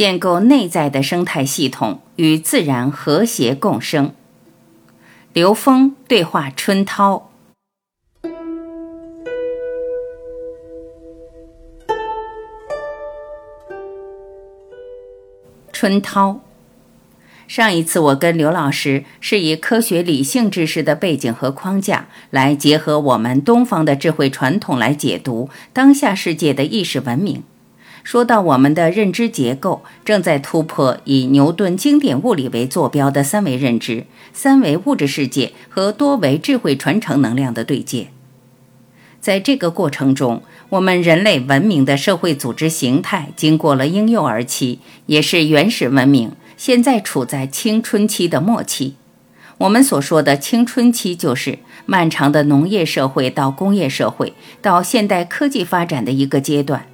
建构内在的生态系统，与自然和谐共生。刘峰对话春涛。春涛，上一次我跟刘老师是以科学理性知识的背景和框架，来结合我们东方的智慧传统来解读当下世界的意识文明。说到我们的认知结构正在突破以牛顿经典物理为坐标的三维认知、三维物质世界和多维智慧传承能量的对接。在这个过程中，我们人类文明的社会组织形态经过了婴幼儿期，也是原始文明，现在处在青春期的末期。我们所说的青春期，就是漫长的农业社会到工业社会到现代科技发展的一个阶段。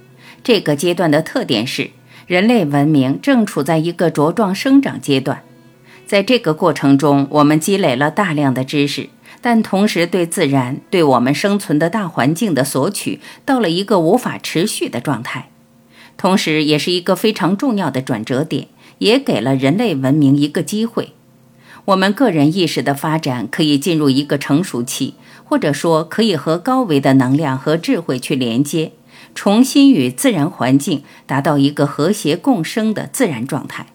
这个阶段的特点是，人类文明正处在一个茁壮生长阶段。在这个过程中，我们积累了大量的知识。但同时，对自然、对我们生存的大环境的索取，到了一个无法持续的状态，同时也是一个非常重要的转折点，也给了人类文明一个机会。我们个人意识的发展可以进入一个成熟期，或者说可以和高维的能量和智慧去连接，重新与自然环境达到一个和谐共生的自然状态。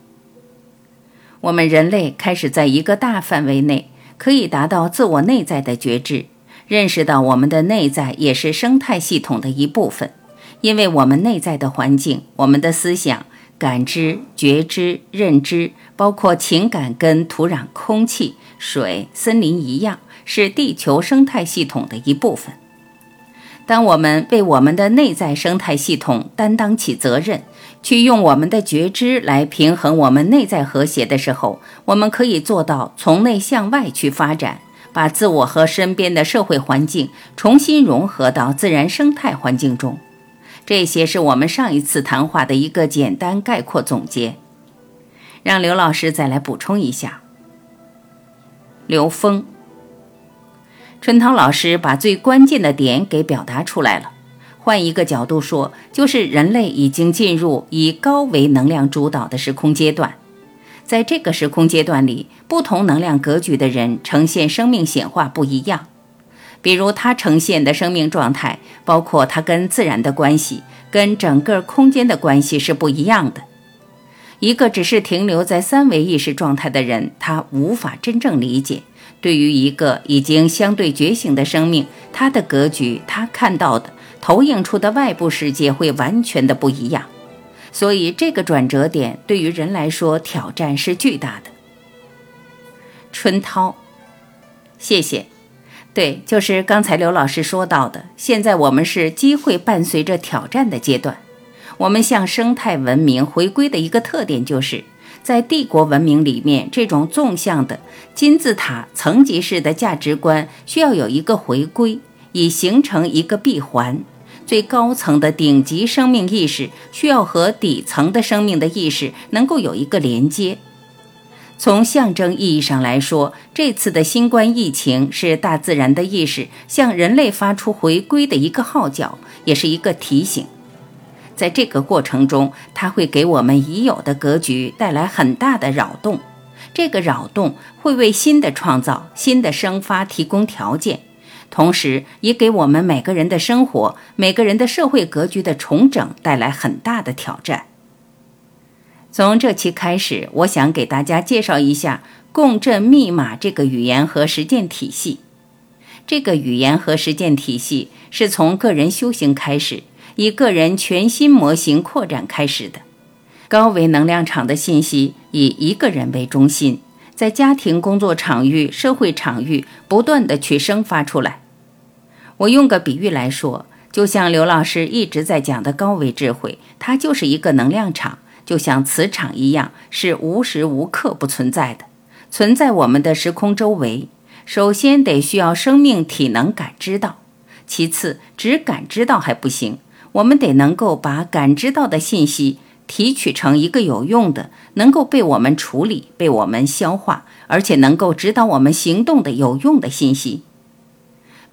我们人类开始在一个大范围内。可以达到自我内在的觉知，认识到我们的内在也是生态系统的一部分。因为我们内在的环境，我们的思想、感知、觉知、认知，包括情感，跟土壤、空气、水、森林一样，是地球生态系统的一部分。当我们为我们的内在生态系统担当起责任，去用我们的觉知来平衡我们内在和谐的时候，我们可以做到从内向外去发展，把自我和身边的社会环境重新融合到自然生态环境中。这些是我们上一次谈话的一个简单概括总结。让刘老师再来补充一下。刘峰，春涛老师把最关键的点给表达出来了。换一个角度说，就是人类已经进入以高维能量主导的时空阶段。在这个时空阶段里，不同能量格局的人呈现生命显化不一样。比如，他呈现的生命状态，包括他跟自然的关系、跟整个空间的关系是不一样的。一个只是停留在三维意识状态的人，他无法真正理解。对于一个已经相对觉醒的生命，他的格局，他看到的。投影出的外部世界会完全的不一样，所以这个转折点对于人来说挑战是巨大的。春涛，谢谢。对，就是刚才刘老师说到的，现在我们是机会伴随着挑战的阶段。我们向生态文明回归的一个特点，就是在帝国文明里面，这种纵向的金字塔层级式的价值观需要有一个回归，以形成一个闭环。最高层的顶级生命意识需要和底层的生命的意识能够有一个连接。从象征意义上来说，这次的新冠疫情是大自然的意识向人类发出回归的一个号角，也是一个提醒。在这个过程中，它会给我们已有的格局带来很大的扰动，这个扰动会为新的创造、新的生发提供条件。同时，也给我们每个人的生活、每个人的社会格局的重整带来很大的挑战。从这期开始，我想给大家介绍一下共振密码这个语言和实践体系。这个语言和实践体系是从个人修行开始，以个人全新模型扩展开始的。高维能量场的信息以一个人为中心，在家庭、工作场域、社会场域不断的去生发出来。我用个比喻来说，就像刘老师一直在讲的高维智慧，它就是一个能量场，就像磁场一样，是无时无刻不存在的，存在我们的时空周围。首先得需要生命体能感知到，其次只感知到还不行，我们得能够把感知到的信息提取成一个有用的，能够被我们处理、被我们消化，而且能够指导我们行动的有用的信息。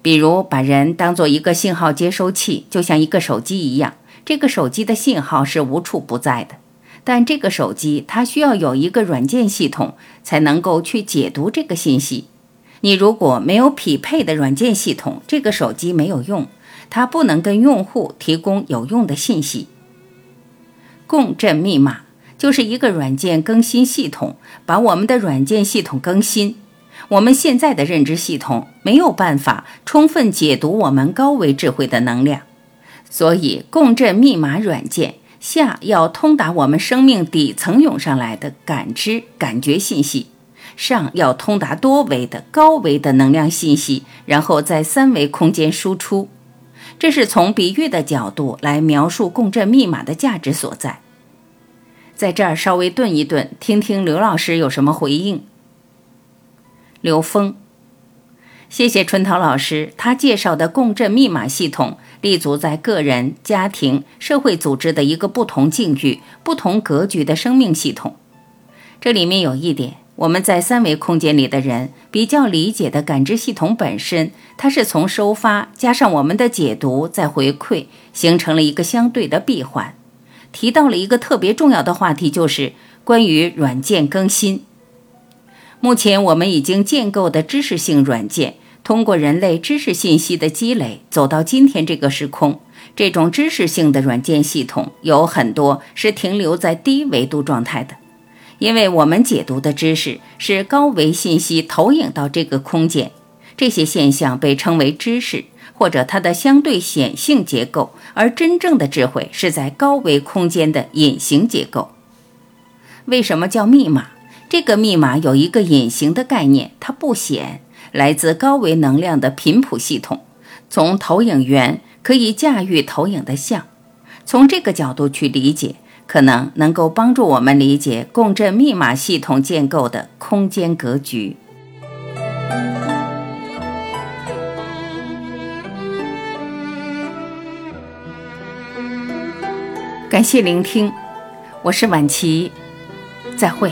比如把人当做一个信号接收器，就像一个手机一样。这个手机的信号是无处不在的，但这个手机它需要有一个软件系统才能够去解读这个信息。你如果没有匹配的软件系统，这个手机没有用，它不能跟用户提供有用的信息。共振密码就是一个软件更新系统，把我们的软件系统更新。我们现在的认知系统没有办法充分解读我们高维智慧的能量，所以共振密码软件下要通达我们生命底层涌上来的感知、感觉信息，上要通达多维的高维的能量信息，然后在三维空间输出。这是从比喻的角度来描述共振密码的价值所在。在这儿稍微顿一顿，听听刘老师有什么回应。刘峰，谢谢春桃老师，他介绍的共振密码系统立足在个人、家庭、社会组织的一个不同境遇、不同格局的生命系统。这里面有一点，我们在三维空间里的人比较理解的感知系统本身，它是从收发加上我们的解读再回馈，形成了一个相对的闭环。提到了一个特别重要的话题，就是关于软件更新。目前我们已经建构的知识性软件，通过人类知识信息的积累，走到今天这个时空。这种知识性的软件系统有很多是停留在低维度状态的，因为我们解读的知识是高维信息投影到这个空间，这些现象被称为知识或者它的相对显性结构，而真正的智慧是在高维空间的隐形结构。为什么叫密码？这个密码有一个隐形的概念，它不显，来自高维能量的频谱系统。从投影源可以驾驭投影的像，从这个角度去理解，可能能够帮助我们理解共振密码系统建构的空间格局。感谢聆听，我是晚琪，再会。